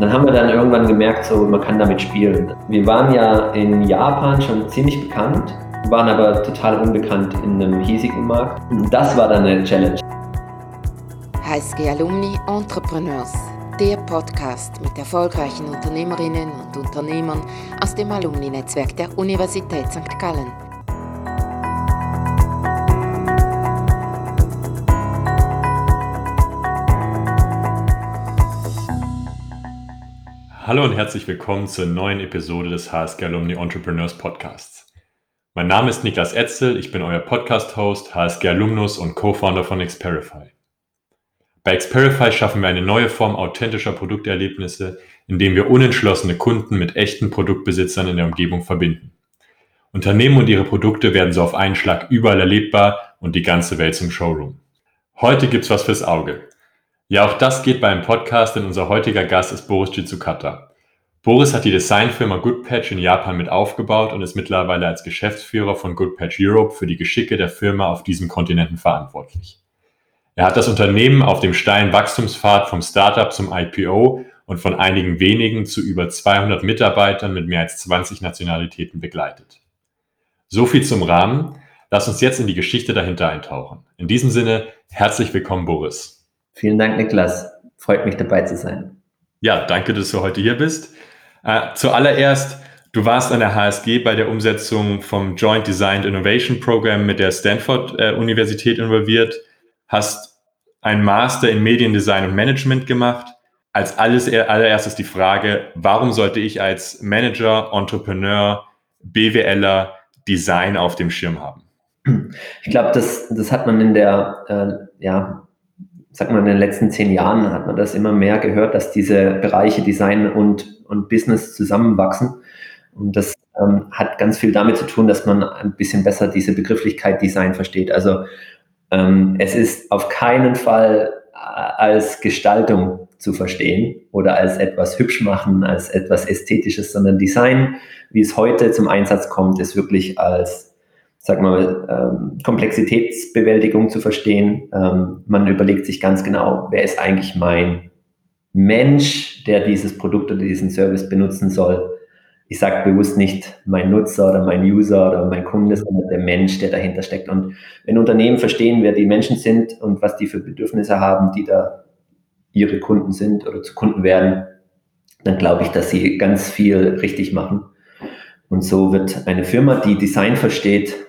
dann haben wir dann irgendwann gemerkt, so man kann damit spielen. Wir waren ja in Japan schon ziemlich bekannt, waren aber total unbekannt in einem hiesigen Markt. Und das war dann eine Challenge. HSG Alumni Entrepreneurs, der Podcast mit erfolgreichen Unternehmerinnen und Unternehmern aus dem Alumni-Netzwerk der Universität St. Gallen. Hallo und herzlich willkommen zur neuen Episode des HSG Alumni Entrepreneurs Podcasts. Mein Name ist Niklas Etzel, ich bin euer Podcast-Host, HSG Alumnus und Co-Founder von Xperify. Bei Xperify schaffen wir eine neue Form authentischer Produkterlebnisse, indem wir unentschlossene Kunden mit echten Produktbesitzern in der Umgebung verbinden. Unternehmen und ihre Produkte werden so auf einen Schlag überall erlebbar und die ganze Welt zum Showroom. Heute gibt's was fürs Auge. Ja, auch das geht beim Podcast, denn unser heutiger Gast ist Boris Jitsukata. Boris hat die Designfirma Goodpatch in Japan mit aufgebaut und ist mittlerweile als Geschäftsführer von Goodpatch Europe für die Geschicke der Firma auf diesem Kontinenten verantwortlich. Er hat das Unternehmen auf dem steilen Wachstumspfad vom Startup zum IPO und von einigen wenigen zu über 200 Mitarbeitern mit mehr als 20 Nationalitäten begleitet. So viel zum Rahmen. Lass uns jetzt in die Geschichte dahinter eintauchen. In diesem Sinne, herzlich willkommen, Boris. Vielen Dank, Niklas. Freut mich dabei zu sein. Ja, danke, dass du heute hier bist. Äh, zuallererst, du warst an der HSG bei der Umsetzung vom Joint Designed Innovation Program mit der Stanford äh, Universität involviert, hast ein Master in Mediendesign und Management gemacht. Als alles allererstes die Frage, warum sollte ich als Manager, Entrepreneur, BWLer Design auf dem Schirm haben? Ich glaube, das, das hat man in der äh, ja, sag mal, in den letzten zehn Jahren hat man das immer mehr gehört, dass diese Bereiche Design und, und Business zusammenwachsen. Und das ähm, hat ganz viel damit zu tun, dass man ein bisschen besser diese Begrifflichkeit Design versteht. Also ähm, es ist auf keinen Fall äh, als Gestaltung zu verstehen oder als etwas hübsch machen, als etwas Ästhetisches, sondern Design, wie es heute zum Einsatz kommt, ist wirklich als sag mal, ähm, Komplexitätsbewältigung zu verstehen. Ähm, man überlegt sich ganz genau, wer ist eigentlich mein Mensch, der dieses Produkt oder diesen Service benutzen soll. Ich sage bewusst nicht mein Nutzer oder mein User oder mein Kunde, sondern der Mensch, der dahinter steckt. Und wenn Unternehmen verstehen, wer die Menschen sind und was die für Bedürfnisse haben, die da ihre Kunden sind oder zu Kunden werden, dann glaube ich, dass sie ganz viel richtig machen. Und so wird eine Firma, die Design versteht,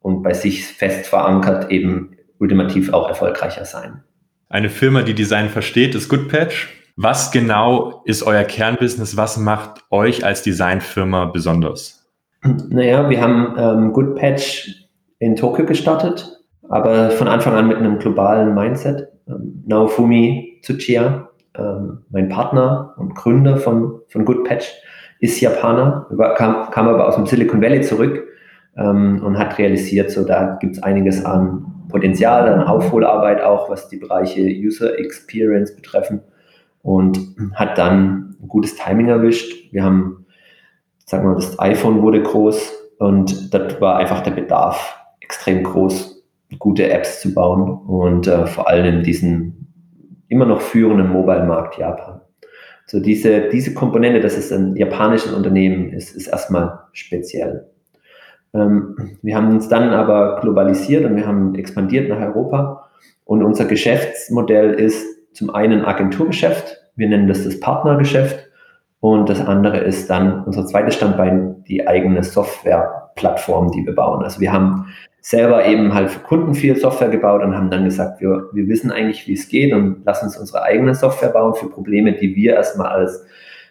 und bei sich fest verankert eben ultimativ auch erfolgreicher sein. Eine Firma, die Design versteht, ist Goodpatch. Was genau ist euer Kernbusiness? Was macht euch als Designfirma besonders? Naja, wir haben ähm, Goodpatch in Tokio gestartet, aber von Anfang an mit einem globalen Mindset. Ähm, Naofumi Tsuchiya, ähm, mein Partner und Gründer von, von Goodpatch, ist Japaner, kam, kam aber aus dem Silicon Valley zurück ähm, und hat realisiert, so da gibt es einiges an Potenzial, an Aufholarbeit auch, was die Bereiche User Experience betreffen und hat dann ein gutes Timing erwischt. Wir haben, sagen wir mal, das iPhone wurde groß und das war einfach der Bedarf extrem groß, gute Apps zu bauen und äh, vor allem in diesem immer noch führenden Mobile-Markt Japan. So diese, diese Komponente, dass es ein japanisches Unternehmen ist, ist erstmal speziell. Ähm, wir haben uns dann aber globalisiert und wir haben expandiert nach Europa. Und unser Geschäftsmodell ist zum einen Agenturgeschäft, wir nennen das das Partnergeschäft. Und das andere ist dann unser zweites Standbein, die eigene Softwareplattform, die wir bauen. Also wir haben selber eben halt für Kunden viel Software gebaut und haben dann gesagt, wir, wir wissen eigentlich, wie es geht und lassen uns unsere eigene Software bauen für Probleme, die wir erstmal als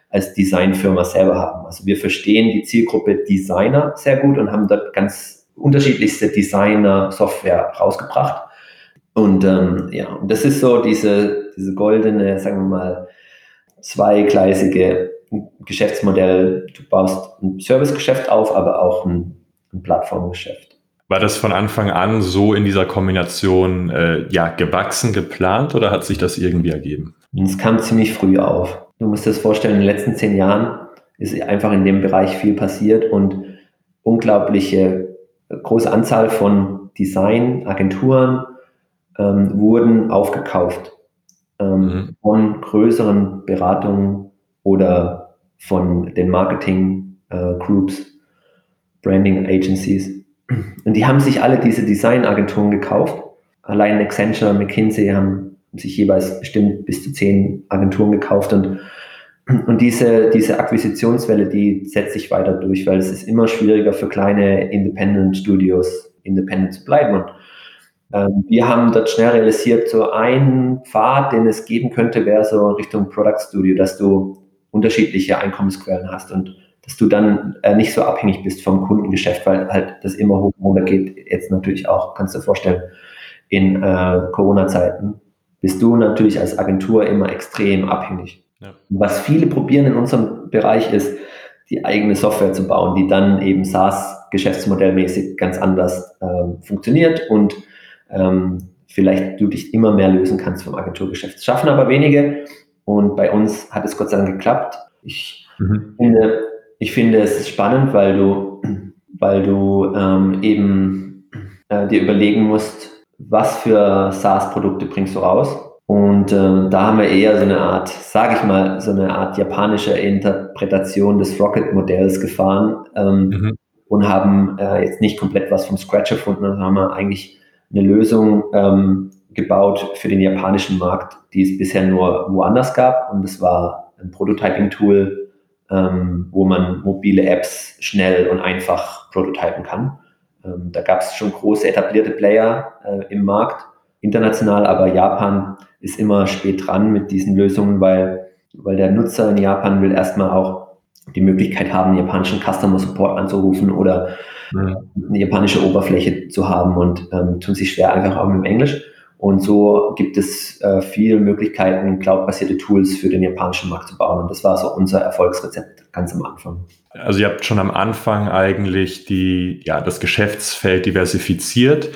als Designfirma selber haben. Also wir verstehen die Zielgruppe Designer sehr gut und haben dort ganz unterschiedlichste Designer-Software rausgebracht. Und ähm, ja, und das ist so diese, diese goldene, sagen wir mal, zweigleisige Geschäftsmodell. Du baust ein Servicegeschäft auf, aber auch ein, ein Plattformgeschäft. War das von Anfang an so in dieser Kombination äh, ja, gewachsen, geplant oder hat sich das irgendwie ergeben? Es kam ziemlich früh auf. Du musst dir das vorstellen, in den letzten zehn Jahren ist einfach in dem Bereich viel passiert und unglaubliche große Anzahl von Designagenturen ähm, wurden aufgekauft ähm, mhm. von größeren Beratungen oder von den Marketing äh, Groups, Branding Agencies. Und die haben sich alle diese Designagenturen gekauft. Allein Accenture, McKinsey haben sich jeweils bestimmt bis zu zehn Agenturen gekauft und und diese, diese Akquisitionswelle, die setzt sich weiter durch, weil es ist immer schwieriger für kleine Independent Studios independent zu bleiben. Und ähm, wir haben dort schnell realisiert, so ein Pfad, den es geben könnte, wäre so Richtung Product Studio, dass du unterschiedliche Einkommensquellen hast und dass du dann äh, nicht so abhängig bist vom Kundengeschäft, weil halt das immer hoch runter geht. Jetzt natürlich auch, kannst du dir vorstellen, in äh, Corona-Zeiten bist du natürlich als Agentur immer extrem abhängig. Ja. Was viele probieren in unserem Bereich ist, die eigene Software zu bauen, die dann eben SaaS-Geschäftsmodellmäßig ganz anders ähm, funktioniert und ähm, vielleicht du dich immer mehr lösen kannst vom Agenturgeschäft. Das schaffen aber wenige und bei uns hat es Gott sei Dank geklappt. Ich, mhm. finde, ich finde es spannend, weil du, weil du ähm, eben äh, dir überlegen musst, was für SaaS-Produkte bringst du raus und äh, da haben wir eher so eine Art, sage ich mal, so eine Art japanische Interpretation des Rocket-Modells gefahren ähm, mhm. und haben äh, jetzt nicht komplett was vom Scratch erfunden, sondern haben wir eigentlich eine Lösung ähm, gebaut für den japanischen Markt, die es bisher nur woanders gab. Und das war ein Prototyping-Tool, ähm, wo man mobile Apps schnell und einfach prototypen kann. Ähm, da gab es schon große etablierte Player äh, im Markt international, aber Japan ist immer spät dran mit diesen Lösungen, weil, weil der Nutzer in Japan will erstmal auch die Möglichkeit haben, japanischen Customer Support anzurufen oder ja. eine japanische Oberfläche zu haben und ähm, tun sich schwer einfach auch mit dem Englisch. Und so gibt es äh, viele Möglichkeiten, cloudbasierte Tools für den japanischen Markt zu bauen. Und das war so unser Erfolgsrezept ganz am Anfang. Also ihr habt schon am Anfang eigentlich die, ja, das Geschäftsfeld diversifiziert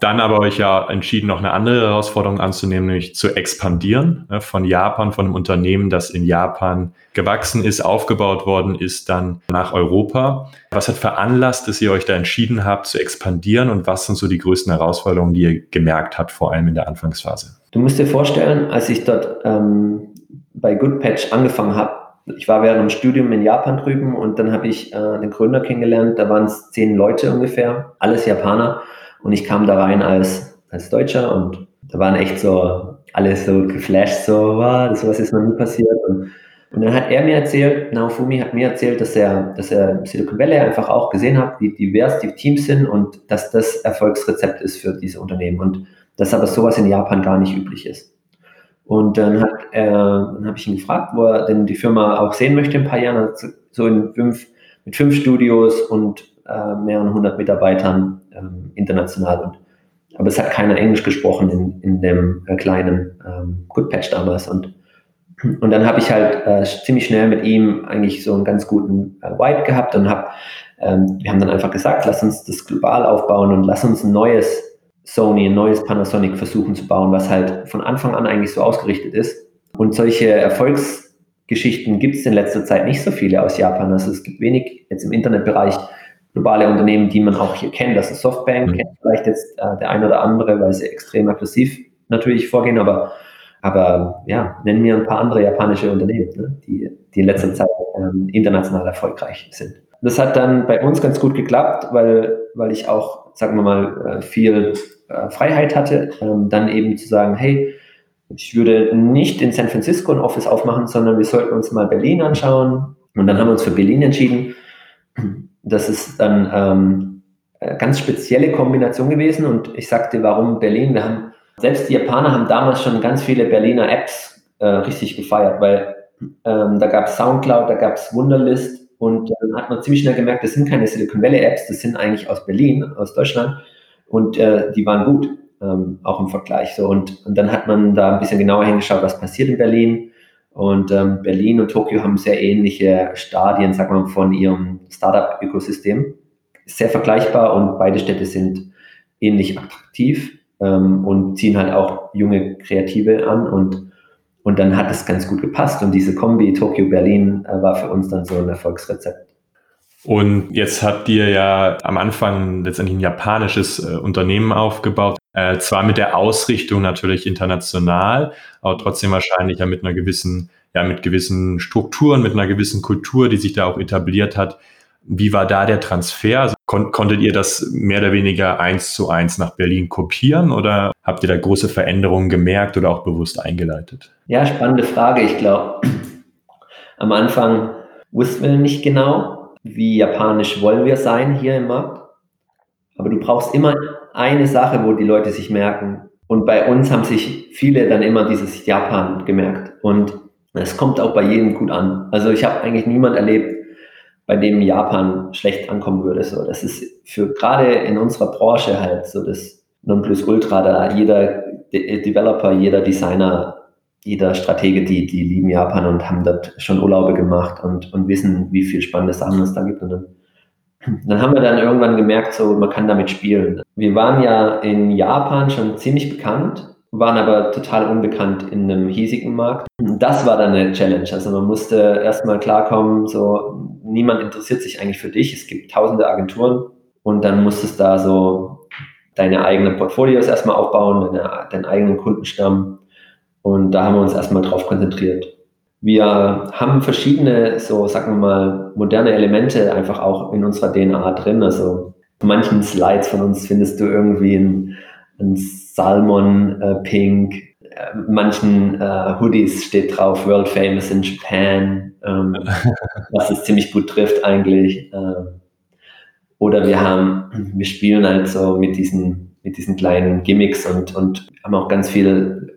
dann aber euch ja entschieden, noch eine andere Herausforderung anzunehmen, nämlich zu expandieren ne, von Japan, von einem Unternehmen, das in Japan gewachsen ist, aufgebaut worden ist, dann nach Europa. Was hat veranlasst, dass ihr euch da entschieden habt, zu expandieren und was sind so die größten Herausforderungen, die ihr gemerkt habt, vor allem in der Anfangsphase? Du musst dir vorstellen, als ich dort ähm, bei Goodpatch angefangen habe, ich war während dem Studium in Japan drüben und dann habe ich äh, den Gründer kennengelernt, da waren es zehn Leute ungefähr, alles Japaner. Und ich kam da rein als, als Deutscher und da waren echt so alle so geflasht, so, wow, das was ist noch nie passiert. Und, und dann hat er mir erzählt, Naofumi hat mir erzählt, dass er, dass er Silicon Valley einfach auch gesehen hat, wie divers die Teams sind und dass das Erfolgsrezept ist für diese Unternehmen und dass aber sowas in Japan gar nicht üblich ist. Und dann hat er, dann habe ich ihn gefragt, wo er denn die Firma auch sehen möchte in ein paar Jahren, also so in fünf, mit fünf Studios und äh, mehreren hundert Mitarbeitern ähm, international. Und, aber es hat keiner Englisch gesprochen in, in dem äh, kleinen ähm, Goodpatch damals. Und, und dann habe ich halt äh, ziemlich schnell mit ihm eigentlich so einen ganz guten äh, Vibe gehabt und habe, ähm, wir haben dann einfach gesagt, lass uns das global aufbauen und lass uns ein neues Sony, ein neues Panasonic versuchen zu bauen, was halt von Anfang an eigentlich so ausgerichtet ist. Und solche Erfolgsgeschichten gibt es in letzter Zeit nicht so viele aus Japan. Also es gibt wenig jetzt im Internetbereich globale Unternehmen, die man auch hier kennt. Das ist Softbank, mhm. kennt vielleicht jetzt äh, der eine oder andere, weil sie extrem aggressiv natürlich vorgehen, aber, aber ja, nennen mir ein paar andere japanische Unternehmen, ne, die, die in letzter Zeit ähm, international erfolgreich sind. Das hat dann bei uns ganz gut geklappt, weil, weil ich auch, sagen wir mal, äh, viel äh, Freiheit hatte, ähm, dann eben zu sagen, hey, ich würde nicht in San Francisco ein Office aufmachen, sondern wir sollten uns mal Berlin anschauen. Und dann haben wir uns für Berlin entschieden das ist dann ähm, eine ganz spezielle Kombination gewesen und ich sagte, warum Berlin? Wir haben, selbst die Japaner haben damals schon ganz viele Berliner Apps äh, richtig gefeiert, weil ähm, da gab es Soundcloud, da gab es Wunderlist und dann hat man ziemlich schnell gemerkt, das sind keine Silicon Valley Apps, das sind eigentlich aus Berlin, aus Deutschland und äh, die waren gut, ähm, auch im Vergleich. So und, und dann hat man da ein bisschen genauer hingeschaut, was passiert in Berlin und ähm, Berlin und Tokio haben sehr ähnliche Stadien, sagen wir mal, von ihrem Startup-Ökosystem. Sehr vergleichbar und beide Städte sind ähnlich attraktiv ähm, und ziehen halt auch junge Kreative an und, und dann hat es ganz gut gepasst. Und diese Kombi Tokio-Berlin äh, war für uns dann so ein Erfolgsrezept. Und jetzt habt ihr ja am Anfang letztendlich ein japanisches äh, Unternehmen aufgebaut. Äh, zwar mit der Ausrichtung natürlich international, aber trotzdem wahrscheinlich ja mit einer gewissen, ja, mit gewissen Strukturen, mit einer gewissen Kultur, die sich da auch etabliert hat. Wie war da der Transfer? Also, kon konntet ihr das mehr oder weniger eins zu eins nach Berlin kopieren oder habt ihr da große Veränderungen gemerkt oder auch bewusst eingeleitet? Ja, spannende Frage. Ich glaube, am Anfang wussten wir nicht genau, wie japanisch wollen wir sein hier im Markt. Aber du brauchst immer eine Sache, wo die Leute sich merken. Und bei uns haben sich viele dann immer dieses Japan gemerkt. Und es kommt auch bei jedem gut an. Also ich habe eigentlich niemand erlebt, bei dem Japan schlecht ankommen würde. So, das ist für gerade in unserer Branche halt so das Nonplusultra, da jeder De Developer, jeder Designer, jeder Stratege, die, die lieben Japan und haben dort schon Urlaube gemacht und, und wissen, wie viel spannende Sachen es da gibt. Und dann, dann haben wir dann irgendwann gemerkt, so man kann damit spielen. Wir waren ja in Japan schon ziemlich bekannt waren aber total unbekannt in einem hiesigen Markt. Das war dann eine Challenge. Also man musste erstmal klarkommen, so niemand interessiert sich eigentlich für dich. Es gibt tausende Agenturen und dann musstest da so deine eigenen Portfolios erstmal aufbauen, deine, deinen eigenen Kundenstamm. Und da haben wir uns erstmal drauf konzentriert. Wir haben verschiedene, so sagen wir mal, moderne Elemente einfach auch in unserer DNA drin. Also manchen Slides von uns findest du irgendwie ein, ein Salmon äh, Pink. Äh, manchen äh, Hoodies steht drauf World Famous in Japan, ähm, was es ziemlich gut trifft eigentlich. Ähm, oder wir haben, wir spielen halt so mit diesen, mit diesen kleinen Gimmicks und, und haben auch ganz viele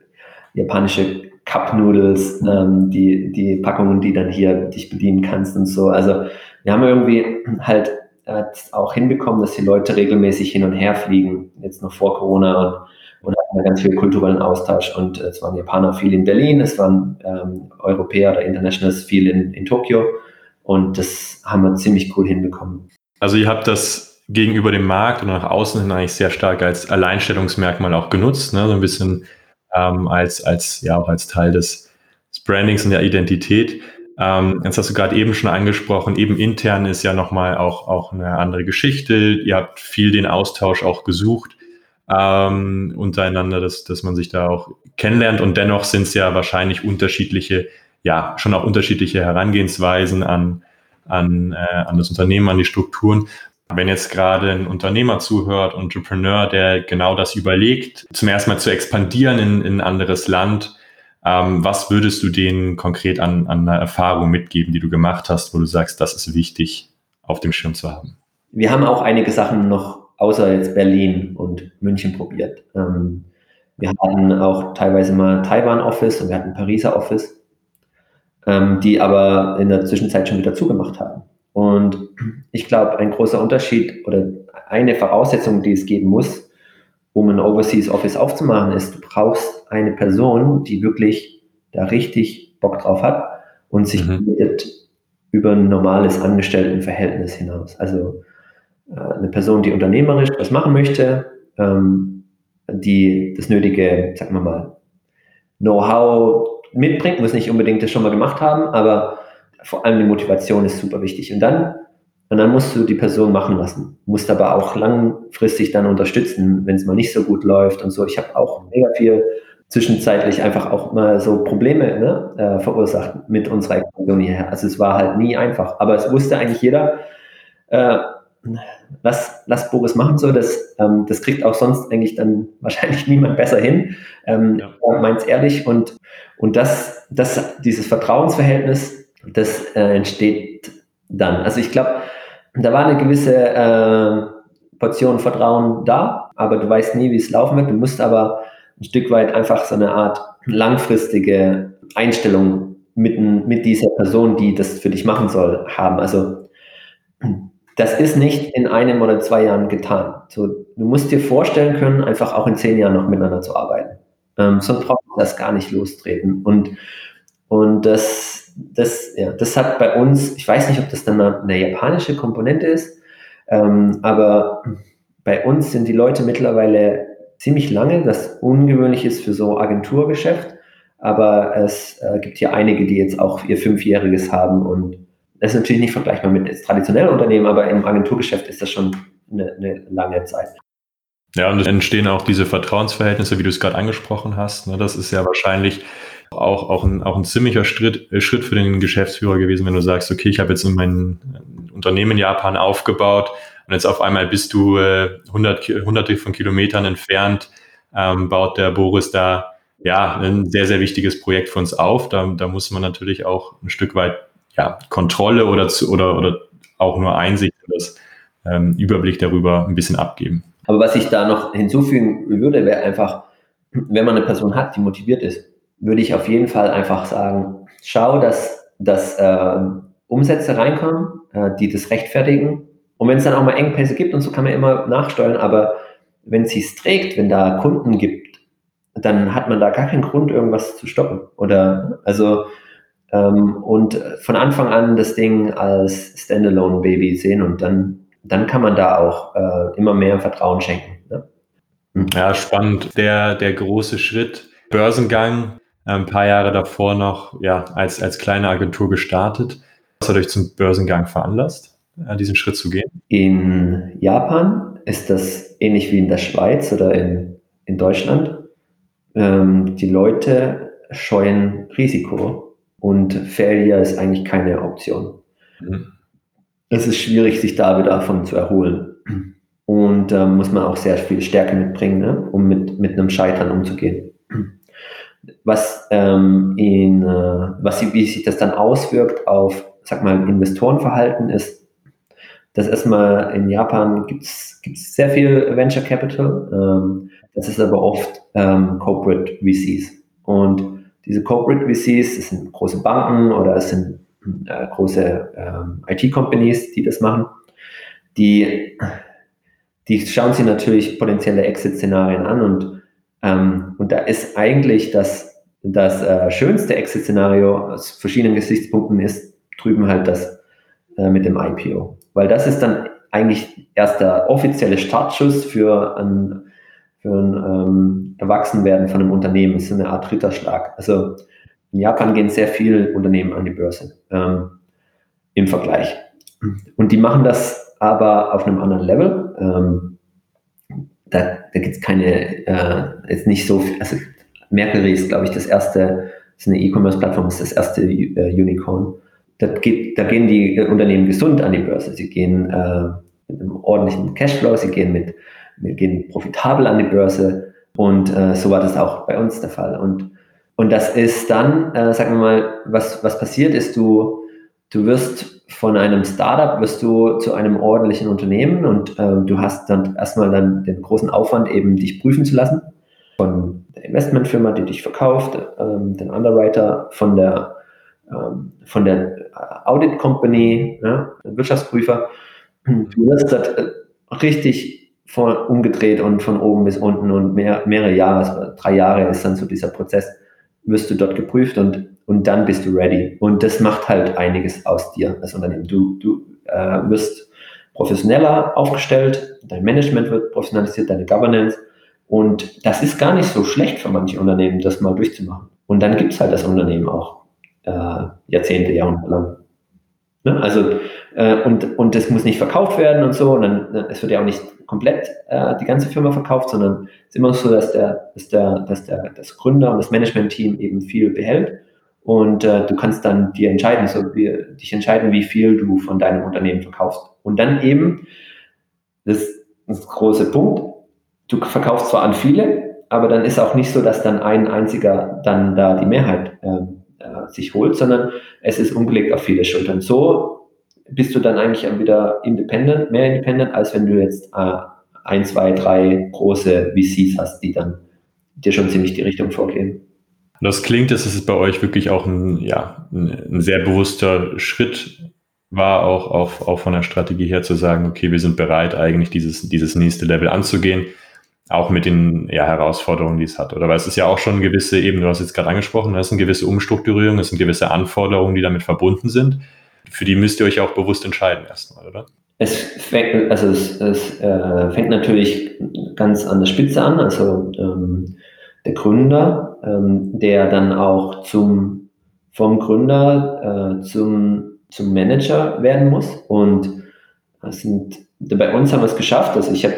japanische Cup Noodles, ähm, die, die Packungen, die dann hier dich bedienen kannst und so. Also wir haben irgendwie halt äh, auch hinbekommen, dass die Leute regelmäßig hin und her fliegen, jetzt noch vor Corona und und hatten ganz viel kulturellen Austausch. Und äh, es waren Japaner viel in Berlin, es waren ähm, Europäer oder Internationals viel in, in Tokio. Und das haben wir ziemlich cool hinbekommen. Also ihr habt das gegenüber dem Markt und nach außen hin eigentlich sehr stark als Alleinstellungsmerkmal auch genutzt, ne? so ein bisschen ähm, als, als, ja, auch als Teil des, des Brandings und der Identität. Ähm, jetzt hast du gerade eben schon angesprochen, eben intern ist ja nochmal auch, auch eine andere Geschichte. Ihr habt viel den Austausch auch gesucht ähm, untereinander, dass, dass man sich da auch kennenlernt. Und dennoch sind es ja wahrscheinlich unterschiedliche, ja, schon auch unterschiedliche Herangehensweisen an, an, äh, an das Unternehmen, an die Strukturen. Wenn jetzt gerade ein Unternehmer zuhört, Entrepreneur, der genau das überlegt, zum ersten Mal zu expandieren in, in ein anderes Land, ähm, was würdest du denen konkret an, an einer Erfahrung mitgeben, die du gemacht hast, wo du sagst, das ist wichtig auf dem Schirm zu haben? Wir haben auch einige Sachen noch außer jetzt Berlin und München probiert. Ähm, wir hatten auch teilweise mal Taiwan-Office und wir hatten Pariser Office, ähm, die aber in der Zwischenzeit schon wieder zugemacht haben. Und ich glaube, ein großer Unterschied oder eine Voraussetzung, die es geben muss, um ein Overseas Office aufzumachen, ist, du brauchst eine Person, die wirklich da richtig Bock drauf hat und sich mhm. über ein normales Angestelltenverhältnis hinaus. Also äh, eine Person, die unternehmerisch was machen möchte, ähm, die das nötige, sagen wir mal, Know-how mitbringt, muss nicht unbedingt das schon mal gemacht haben, aber vor allem die Motivation ist super wichtig. Und dann, und dann musst du die Person machen lassen, musst aber auch langfristig dann unterstützen, wenn es mal nicht so gut läuft und so. Ich habe auch mega viel zwischenzeitlich einfach auch mal so Probleme ne, äh, verursacht mit unserer Expansion hierher. Also es war halt nie einfach, aber es wusste eigentlich jeder, äh, lass, lass Boris machen so, das, ähm, das kriegt auch sonst eigentlich dann wahrscheinlich niemand besser hin. Ähm, ja. Meint's ehrlich und, und das, das, dieses Vertrauensverhältnis, das äh, entsteht dann. Also ich glaube, da war eine gewisse äh, Portion Vertrauen da, aber du weißt nie, wie es laufen wird. Du musst aber ein Stück weit einfach so eine Art langfristige Einstellung mit, mit dieser Person, die das für dich machen soll, haben. Also das ist nicht in einem oder zwei Jahren getan. So, du musst dir vorstellen können, einfach auch in zehn Jahren noch miteinander zu arbeiten. Ähm, sonst braucht man das gar nicht lostreten. Und, und das, das, ja, das hat bei uns, ich weiß nicht, ob das dann eine, japanische Komponente ist, ähm, aber bei uns sind die Leute mittlerweile ziemlich lange, das ungewöhnlich ist für so Agenturgeschäft, aber es äh, gibt hier einige, die jetzt auch ihr Fünfjähriges haben und das ist natürlich nicht vergleichbar mit traditionellen Unternehmen, aber im Agenturgeschäft ist das schon eine, eine lange Zeit. Ja, und es entstehen auch diese Vertrauensverhältnisse, wie du es gerade angesprochen hast. Ne? Das ist ja wahrscheinlich auch, auch, ein, auch ein ziemlicher Schritt, äh, Schritt für den Geschäftsführer gewesen, wenn du sagst, okay, ich habe jetzt mein Unternehmen in Japan aufgebaut und jetzt auf einmal bist du äh, hundert, hunderte von Kilometern entfernt, ähm, baut der Boris da ja ein sehr, sehr wichtiges Projekt für uns auf. Da, da muss man natürlich auch ein Stück weit ja, Kontrolle oder, zu, oder, oder auch nur Einsicht oder das ähm, Überblick darüber ein bisschen abgeben. Aber was ich da noch hinzufügen würde, wäre einfach, wenn man eine Person hat, die motiviert ist, würde ich auf jeden Fall einfach sagen, schau, dass, dass äh, Umsätze reinkommen, äh, die das rechtfertigen. Und wenn es dann auch mal Engpässe gibt und so kann man immer nachsteuern, aber wenn es trägt, wenn da Kunden gibt, dann hat man da gar keinen Grund, irgendwas zu stoppen. Oder also ähm, und von Anfang an das Ding als Standalone-Baby sehen und dann dann kann man da auch äh, immer mehr Vertrauen schenken. Ne? Hm. Ja, spannend. Der, der große Schritt, Börsengang, ein paar Jahre davor noch ja, als, als kleine Agentur gestartet. Was hat euch zum Börsengang veranlasst, äh, diesen Schritt zu gehen? In Japan ist das ähnlich wie in der Schweiz oder in, in Deutschland. Ähm, die Leute scheuen Risiko und Failure ist eigentlich keine Option. Mhm es ist schwierig, sich da wieder davon zu erholen. Und da ähm, muss man auch sehr viel Stärke mitbringen, ne? um mit, mit einem Scheitern umzugehen. Was, ähm, in, äh, was wie sich das dann auswirkt auf, sag mal, Investorenverhalten ist, dass erstmal in Japan gibt es sehr viel Venture Capital. Ähm, das ist aber oft ähm, Corporate VCs. Und diese Corporate VCs, das sind große Banken oder es sind äh, große ähm, IT-Companies, die das machen, die, die schauen sich natürlich potenzielle Exit-Szenarien an und, ähm, und da ist eigentlich das, das äh, schönste Exit-Szenario aus verschiedenen Gesichtspunkten ist drüben halt das äh, mit dem IPO. Weil das ist dann eigentlich erst der offizielle Startschuss für ein, für ein ähm, Erwachsenwerden von einem Unternehmen. Das ist eine Art Ritterschlag. Also in Japan gehen sehr viele Unternehmen an die Börse ähm, im Vergleich. Und die machen das aber auf einem anderen Level. Ähm, da da gibt es keine, äh, jetzt nicht so viel, also Mercury ist, glaube ich, das erste, ist eine E-Commerce-Plattform, ist das erste äh, Unicorn. Da, geht, da gehen die Unternehmen gesund an die Börse. Sie gehen äh, mit einem ordentlichen Cashflow, sie gehen mit, mit gehen profitabel an die Börse. Und äh, so war das auch bei uns der Fall. Und und das ist dann, äh, sagen wir mal, was, was passiert ist, du, du wirst von einem Startup wirst du zu einem ordentlichen Unternehmen und äh, du hast dann erstmal dann den großen Aufwand, eben dich prüfen zu lassen von der Investmentfirma, die dich verkauft, ähm, den Underwriter, von der, ähm, von der Audit Company, ja, Wirtschaftsprüfer. Du wirst das äh, richtig von, umgedreht und von oben bis unten und mehr, mehrere Jahre, also drei Jahre ist dann so dieser Prozess wirst du dort geprüft und, und dann bist du ready. Und das macht halt einiges aus dir als Unternehmen. Du, du äh, wirst professioneller aufgestellt, dein Management wird professionalisiert, deine Governance. Und das ist gar nicht so schlecht für manche Unternehmen, das mal durchzumachen. Und dann gibt es halt das Unternehmen auch äh, Jahrzehnte, Jahrhunderte lang. Ne? Also, äh, und, und das muss nicht verkauft werden und so. Und dann, es wird ja auch nicht komplett äh, die ganze Firma verkauft, sondern es ist immer so, dass der, dass der, dass der das Gründer und das Management-Team eben viel behält. Und äh, du kannst dann dir entscheiden, so wie, dich entscheiden, wie viel du von deinem Unternehmen verkaufst. Und dann eben, das, das große Punkt, du verkaufst zwar an viele, aber dann ist auch nicht so, dass dann ein einziger dann da die Mehrheit ähm, äh, sich holt, sondern es ist umgelegt auf viele Schultern. So bist du dann eigentlich wieder independent, mehr independent, als wenn du jetzt äh, ein, zwei, drei große VCs hast, die dann dir schon ziemlich die Richtung vorgeben. Das klingt, dass es bei euch wirklich auch ein, ja, ein, sehr bewusster Schritt war, auch, auch, auch von der Strategie her zu sagen, okay, wir sind bereit, eigentlich dieses, dieses nächste Level anzugehen auch mit den ja, Herausforderungen, die es hat. Oder weil es ist ja auch schon eine gewisse, eben, du hast jetzt gerade angesprochen, es sind gewisse Umstrukturierungen, es sind gewisse Anforderungen, die damit verbunden sind. Für die müsst ihr euch auch bewusst entscheiden erstmal, oder? Es fängt, also es, es äh, fängt natürlich ganz an der Spitze an, also ähm, der Gründer, ähm, der dann auch zum, vom Gründer äh, zum, zum Manager werden muss. Und das sind, bei uns haben wir es geschafft. Also ich habe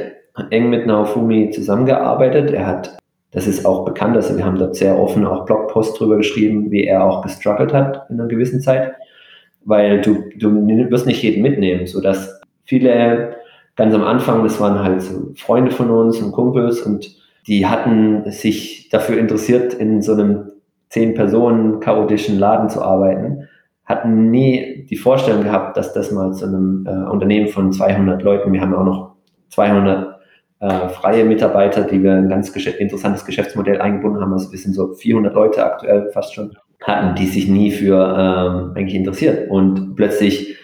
eng mit Naofumi zusammengearbeitet. Er hat, das ist auch bekannt, also wir haben dort sehr offen auch Blogposts drüber geschrieben, wie er auch gestruggelt hat in einer gewissen Zeit, weil du, du wirst nicht jeden mitnehmen, sodass viele ganz am Anfang, das waren halt so Freunde von uns und Kumpels und die hatten sich dafür interessiert, in so einem zehn Personen chaotischen Laden zu arbeiten, hatten nie die Vorstellung gehabt, dass das mal zu einem äh, Unternehmen von 200 Leuten, wir haben auch noch 200 äh, freie Mitarbeiter, die wir ein ganz gesch interessantes Geschäftsmodell eingebunden haben, also wir sind so 400 Leute aktuell fast schon, hatten, die sich nie für ähm, eigentlich interessiert. Und plötzlich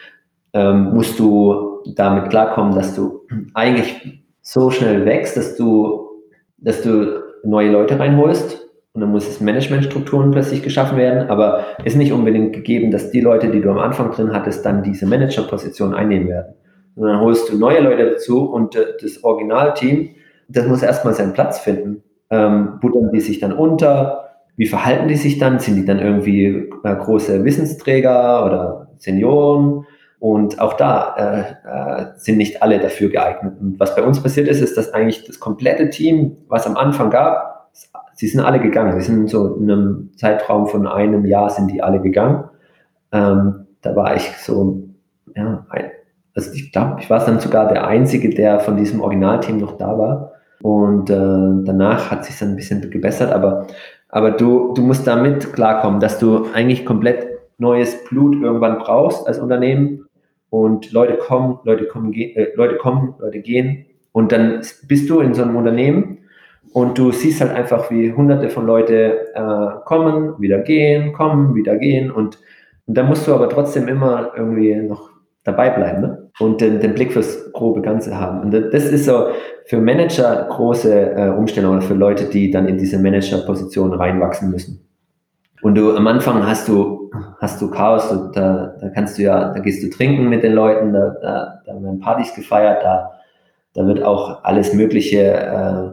ähm, musst du damit klarkommen, dass du eigentlich so schnell wächst, dass du, dass du neue Leute reinholst und dann muss es Managementstrukturen plötzlich geschaffen werden, aber ist nicht unbedingt gegeben, dass die Leute, die du am Anfang drin hattest, dann diese Managerposition einnehmen werden. Und dann holst du neue Leute dazu und äh, das Originalteam, das muss erstmal seinen Platz finden. Ähm, buttern die sich dann unter? Wie verhalten die sich dann? Sind die dann irgendwie äh, große Wissensträger oder Senioren? Und auch da äh, äh, sind nicht alle dafür geeignet. Und was bei uns passiert ist, ist, dass eigentlich das komplette Team, was am Anfang gab, sie sind alle gegangen. Sie sind so in einem Zeitraum von einem Jahr sind die alle gegangen. Ähm, da war ich so, ja, ein, also ich glaube, ich war dann sogar der Einzige, der von diesem Originalteam noch da war. Und äh, danach hat sich dann ein bisschen gebessert, aber, aber du, du musst damit klarkommen, dass du eigentlich komplett neues Blut irgendwann brauchst als Unternehmen und Leute kommen, Leute kommen, äh, Leute kommen, Leute gehen und dann bist du in so einem Unternehmen und du siehst halt einfach, wie hunderte von Leute äh, kommen, wieder gehen, kommen, wieder gehen. Und, und da musst du aber trotzdem immer irgendwie noch dabei bleiben ne? und den, den Blick fürs grobe Ganze haben. Und das ist so für Manager große äh, Umstellung oder für Leute, die dann in diese Manager-Position reinwachsen müssen. Und du am Anfang hast du, hast du Chaos, und da, da kannst du ja, da gehst du trinken mit den Leuten, da, da, da werden Partys gefeiert, da, da wird auch alles Mögliche äh,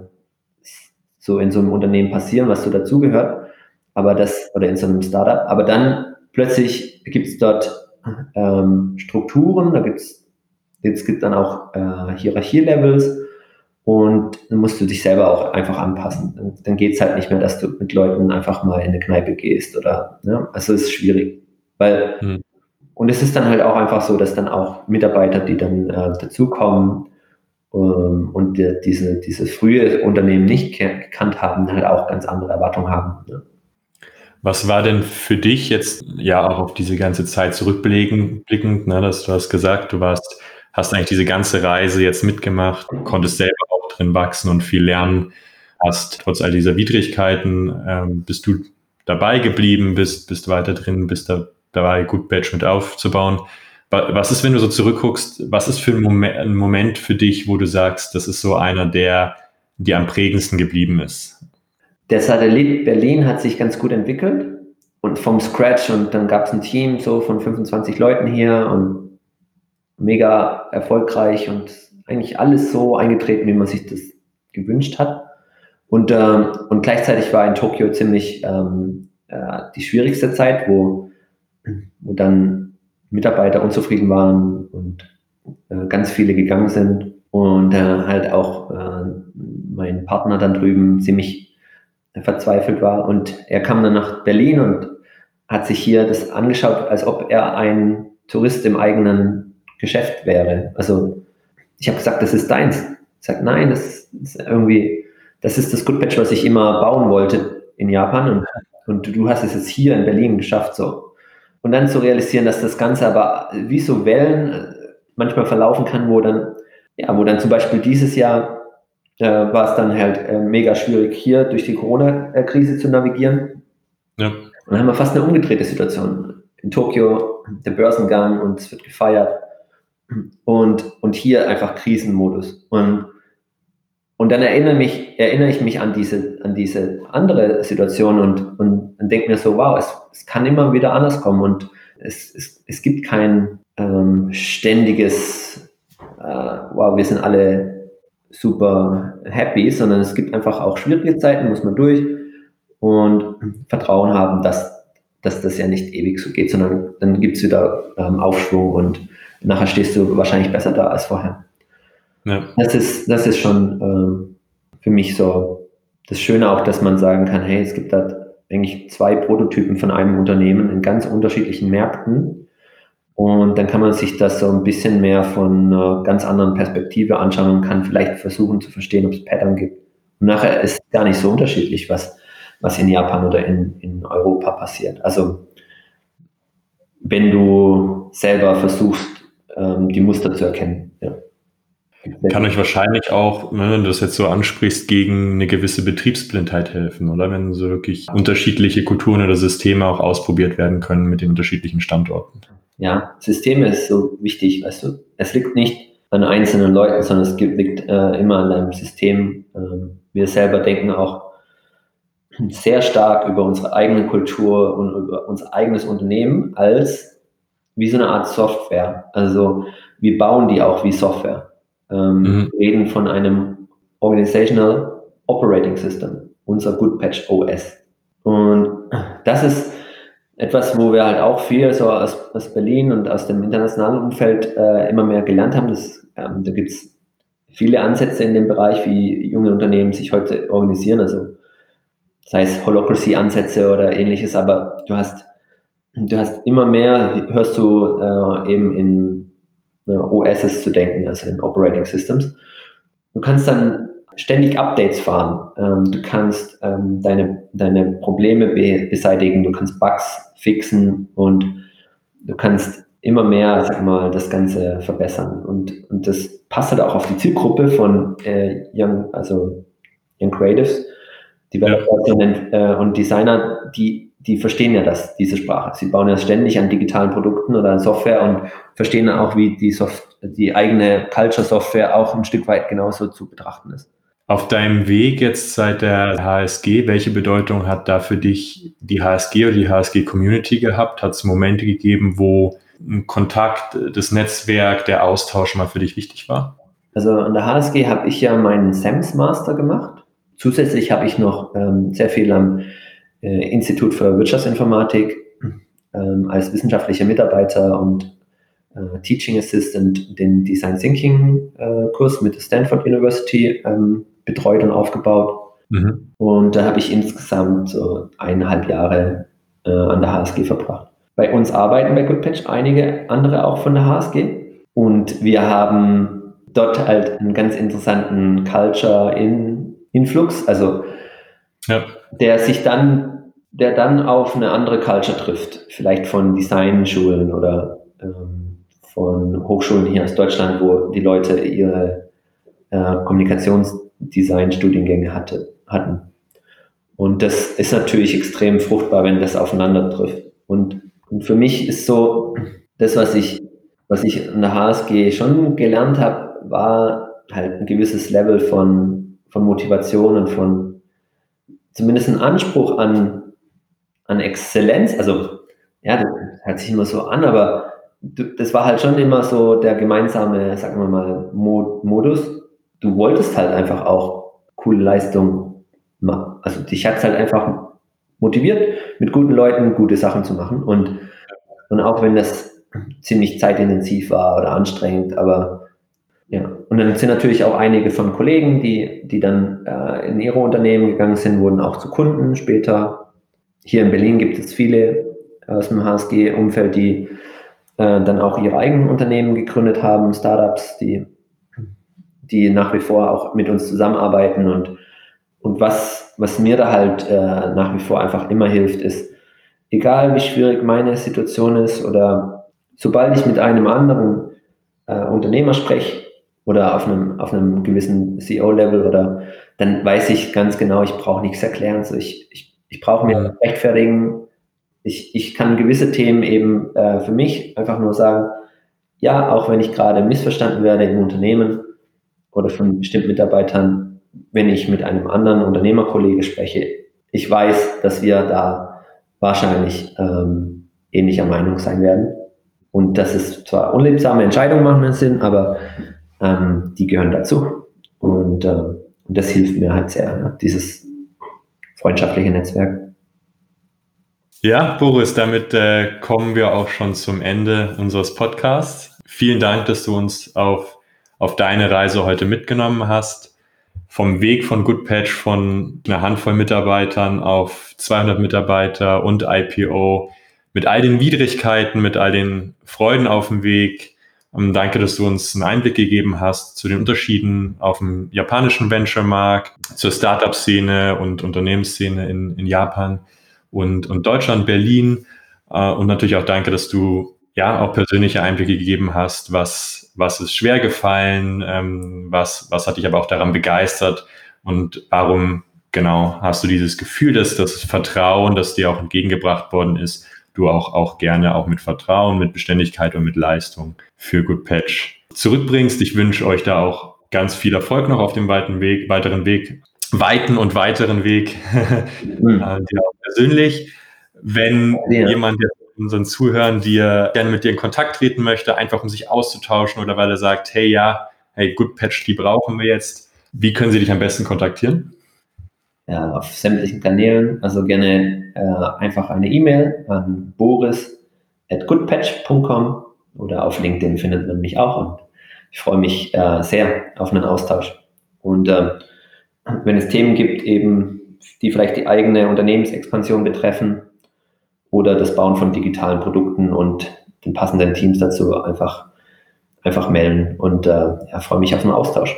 so in so einem Unternehmen passieren, was so dazugehört, aber das, oder in so einem Startup, aber dann plötzlich gibt es dort ähm, Strukturen, da gibt's, jetzt gibt dann auch äh, Hierarchielevels und dann musst du dich selber auch einfach anpassen. Dann, dann geht es halt nicht mehr, dass du mit Leuten einfach mal in eine Kneipe gehst oder, ne? also es ist schwierig, weil, mhm. und es ist dann halt auch einfach so, dass dann auch Mitarbeiter, die dann äh, dazukommen, ähm, und wir diese, dieses frühe Unternehmen nicht gekannt haben, halt auch ganz andere Erwartungen haben. Ne? Was war denn für dich jetzt ja auch auf diese ganze Zeit zurückblickend, ne, dass du hast gesagt, du warst, hast eigentlich diese ganze Reise jetzt mitgemacht, konntest selber auch drin wachsen und viel lernen, hast trotz all dieser Widrigkeiten, ähm, bist du dabei geblieben, bist, bist weiter drin, bist da, dabei, Good Batch mit aufzubauen. Was ist, wenn du so zurückguckst, was ist für ein Moment, ein Moment für dich, wo du sagst, das ist so einer, der dir am prägendsten geblieben ist? Der Satellit Berlin hat sich ganz gut entwickelt und vom Scratch und dann gab es ein Team so von 25 Leuten hier und mega erfolgreich und eigentlich alles so eingetreten, wie man sich das gewünscht hat. Und, äh, und gleichzeitig war in Tokio ziemlich ähm, äh, die schwierigste Zeit, wo, wo dann Mitarbeiter unzufrieden waren und äh, ganz viele gegangen sind und äh, halt auch äh, mein Partner dann drüben ziemlich verzweifelt war und er kam dann nach Berlin und hat sich hier das angeschaut, als ob er ein Tourist im eigenen Geschäft wäre. Also ich habe gesagt, das ist deins. Ich sage, nein, das ist irgendwie, das ist das Good Patch, was ich immer bauen wollte in Japan und, und du hast es jetzt hier in Berlin geschafft. So, und dann zu realisieren, dass das Ganze aber wie so Wellen äh, manchmal verlaufen kann, wo dann, ja, wo dann zum Beispiel dieses Jahr äh, war es dann halt äh, mega schwierig, hier durch die Corona-Krise zu navigieren. Ja. Und dann haben wir fast eine umgedrehte Situation. In Tokio der Börsengang und es wird gefeiert. Und, und hier einfach Krisenmodus. Und und dann erinnere, mich, erinnere ich mich an diese, an diese andere Situation und, und, und denke mir so, wow, es, es kann immer wieder anders kommen und es, es, es gibt kein ähm, ständiges, äh, wow, wir sind alle super happy, sondern es gibt einfach auch schwierige Zeiten, muss man durch und Vertrauen haben, dass, dass das ja nicht ewig so geht, sondern dann gibt es wieder ähm, Aufschwung und nachher stehst du wahrscheinlich besser da als vorher. Ja. Das, ist, das ist schon ähm, für mich so das Schöne auch, dass man sagen kann, hey, es gibt da eigentlich zwei Prototypen von einem Unternehmen in ganz unterschiedlichen Märkten. Und dann kann man sich das so ein bisschen mehr von einer ganz anderen Perspektive anschauen und kann vielleicht versuchen zu verstehen, ob es Pattern gibt. Und nachher ist es gar nicht so unterschiedlich, was, was in Japan oder in, in Europa passiert. Also wenn du selber versuchst, ähm, die Muster zu erkennen. Ja. Kann euch wahrscheinlich auch, ne, wenn du das jetzt so ansprichst, gegen eine gewisse Betriebsblindheit helfen, oder? Wenn so wirklich unterschiedliche Kulturen oder Systeme auch ausprobiert werden können mit den unterschiedlichen Standorten. Ja, Systeme ist so wichtig, weißt du. Es liegt nicht an einzelnen Leuten, sondern es liegt äh, immer an einem System. Ähm, wir selber denken auch sehr stark über unsere eigene Kultur und über unser eigenes Unternehmen als wie so eine Art Software. Also wir bauen die auch wie Software. Ähm, mhm. Wir reden von einem Organizational Operating System, unser Goodpatch OS. Und das ist etwas, wo wir halt auch viel so aus, aus Berlin und aus dem internationalen Umfeld äh, immer mehr gelernt haben. Das, ähm, da gibt es viele Ansätze in dem Bereich, wie junge Unternehmen sich heute organisieren. Also sei es Holocracy-Ansätze oder ähnliches, aber du hast, du hast immer mehr, hörst du äh, eben in äh, OSs zu denken, also in Operating Systems. Du kannst dann ständig Updates fahren. Ähm, du kannst ähm, deine, deine Probleme be beseitigen, du kannst Bugs fixen und du kannst immer mehr, sag mal, das Ganze verbessern. Und, und das passt halt auch auf die Zielgruppe von äh, Young, also Young Creatives, Developer ja. äh, und Designer, die, die verstehen ja das, diese Sprache. Sie bauen ja ständig an digitalen Produkten oder an Software und verstehen dann auch, wie die, Soft die eigene Culture-Software auch ein Stück weit genauso zu betrachten ist. Auf deinem Weg jetzt seit der HSG, welche Bedeutung hat da für dich die HSG oder die HSG-Community gehabt? Hat es Momente gegeben, wo ein Kontakt, das Netzwerk, der Austausch mal für dich wichtig war? Also an der HSG habe ich ja meinen SAMS Master gemacht. Zusätzlich habe ich noch ähm, sehr viel am äh, Institut für Wirtschaftsinformatik ähm, als wissenschaftlicher Mitarbeiter und äh, Teaching Assistant den Design Thinking äh, Kurs mit der Stanford University ähm, betreut und aufgebaut. Mhm. Und da habe ich insgesamt so eineinhalb Jahre äh, an der HSG verbracht. Bei uns arbeiten bei GoodPatch einige andere auch von der HSG. Und wir haben dort halt einen ganz interessanten Culture in Influx, also ja. Der sich dann, der dann auf eine andere Culture trifft. Vielleicht von Designschulen oder ähm, von Hochschulen hier aus Deutschland, wo die Leute ihre äh, Kommunikations- Design-Studiengänge hatte, hatten. Und das ist natürlich extrem fruchtbar, wenn das aufeinander trifft. Und, und für mich ist so, das, was ich, was ich an der HSG schon gelernt habe, war halt ein gewisses Level von, von Motivation und von zumindest ein Anspruch an, an Exzellenz. Also, ja, das hört sich immer so an, aber das war halt schon immer so der gemeinsame, sagen wir mal, Modus du wolltest halt einfach auch coole Leistung machen. Also dich hat es halt einfach motiviert, mit guten Leuten gute Sachen zu machen. Und, und auch wenn das ziemlich zeitintensiv war oder anstrengend, aber. Und dann sind natürlich auch einige von Kollegen, die, die dann äh, in ihre Unternehmen gegangen sind, wurden auch zu Kunden später. Hier in Berlin gibt es viele aus dem HSG-Umfeld, die äh, dann auch ihre eigenen Unternehmen gegründet haben, Startups, die die nach wie vor auch mit uns zusammenarbeiten und, und was, was mir da halt äh, nach wie vor einfach immer hilft, ist, egal wie schwierig meine Situation ist oder sobald ich mit einem anderen äh, Unternehmer spreche oder auf einem, auf einem gewissen CEO-Level oder dann weiß ich ganz genau, ich brauche nichts erklären. So ich, ich, ich brauche mir rechtfertigen. Ich, ich kann gewisse Themen eben äh, für mich einfach nur sagen, ja, auch wenn ich gerade missverstanden werde im Unternehmen, oder von bestimmten Mitarbeitern, wenn ich mit einem anderen Unternehmerkollege spreche, ich weiß, dass wir da wahrscheinlich ähm, ähnlicher Meinung sein werden. Und dass es zwar unliebsame Entscheidungen machen sind, aber ähm, die gehören dazu. Und, äh, und das hilft mir halt sehr, ne? dieses freundschaftliche Netzwerk. Ja, Boris, damit äh, kommen wir auch schon zum Ende unseres Podcasts. Vielen Dank, dass du uns auf auf deine Reise heute mitgenommen hast. Vom Weg von Goodpatch von einer Handvoll Mitarbeitern auf 200 Mitarbeiter und IPO mit all den Widrigkeiten, mit all den Freuden auf dem Weg. Ähm, danke, dass du uns einen Einblick gegeben hast zu den Unterschieden auf dem japanischen Venture-Markt, zur Startup-Szene und Unternehmensszene in, in Japan und, und Deutschland, Berlin. Äh, und natürlich auch danke, dass du ja auch persönliche Einblicke gegeben hast, was, was ist schwer gefallen, ähm, was, was hat dich aber auch daran begeistert und warum genau hast du dieses Gefühl, dass das Vertrauen, das dir auch entgegengebracht worden ist, du auch, auch gerne auch mit Vertrauen, mit Beständigkeit und mit Leistung für Good Patch zurückbringst. Ich wünsche euch da auch ganz viel Erfolg noch auf dem weiten Weg, weiteren Weg, weiten und weiteren Weg, mhm. dir auch persönlich. Wenn ja. jemand der unseren Zuhörern, die gerne mit dir in Kontakt treten möchte, einfach um sich auszutauschen oder weil er sagt, hey ja, hey, Good Patch, die brauchen wir jetzt. Wie können sie dich am besten kontaktieren? Ja, auf sämtlichen Kanälen, also gerne äh, einfach eine E-Mail an boris at goodpatch.com oder auf LinkedIn findet man mich auch und ich freue mich äh, sehr auf einen Austausch. Und äh, wenn es Themen gibt, eben, die vielleicht die eigene Unternehmensexpansion betreffen, oder das Bauen von digitalen Produkten und den passenden Teams dazu einfach, einfach melden und äh, ja, freue mich auf einen Austausch.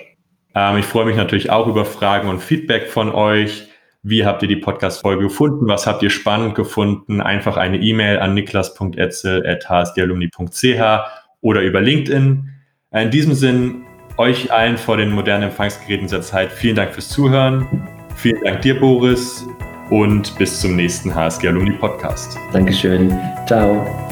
Ähm, ich freue mich natürlich auch über Fragen und Feedback von euch. Wie habt ihr die Podcast-Folge gefunden? Was habt ihr spannend gefunden? Einfach eine E-Mail an niklas.etzel.hsgalumni.ch oder über LinkedIn. In diesem Sinn, euch allen vor den modernen Empfangsgeräten dieser Zeit vielen Dank fürs Zuhören. Vielen Dank dir, Boris und bis zum nächsten HSG Alumni Podcast. Dankeschön. Ciao.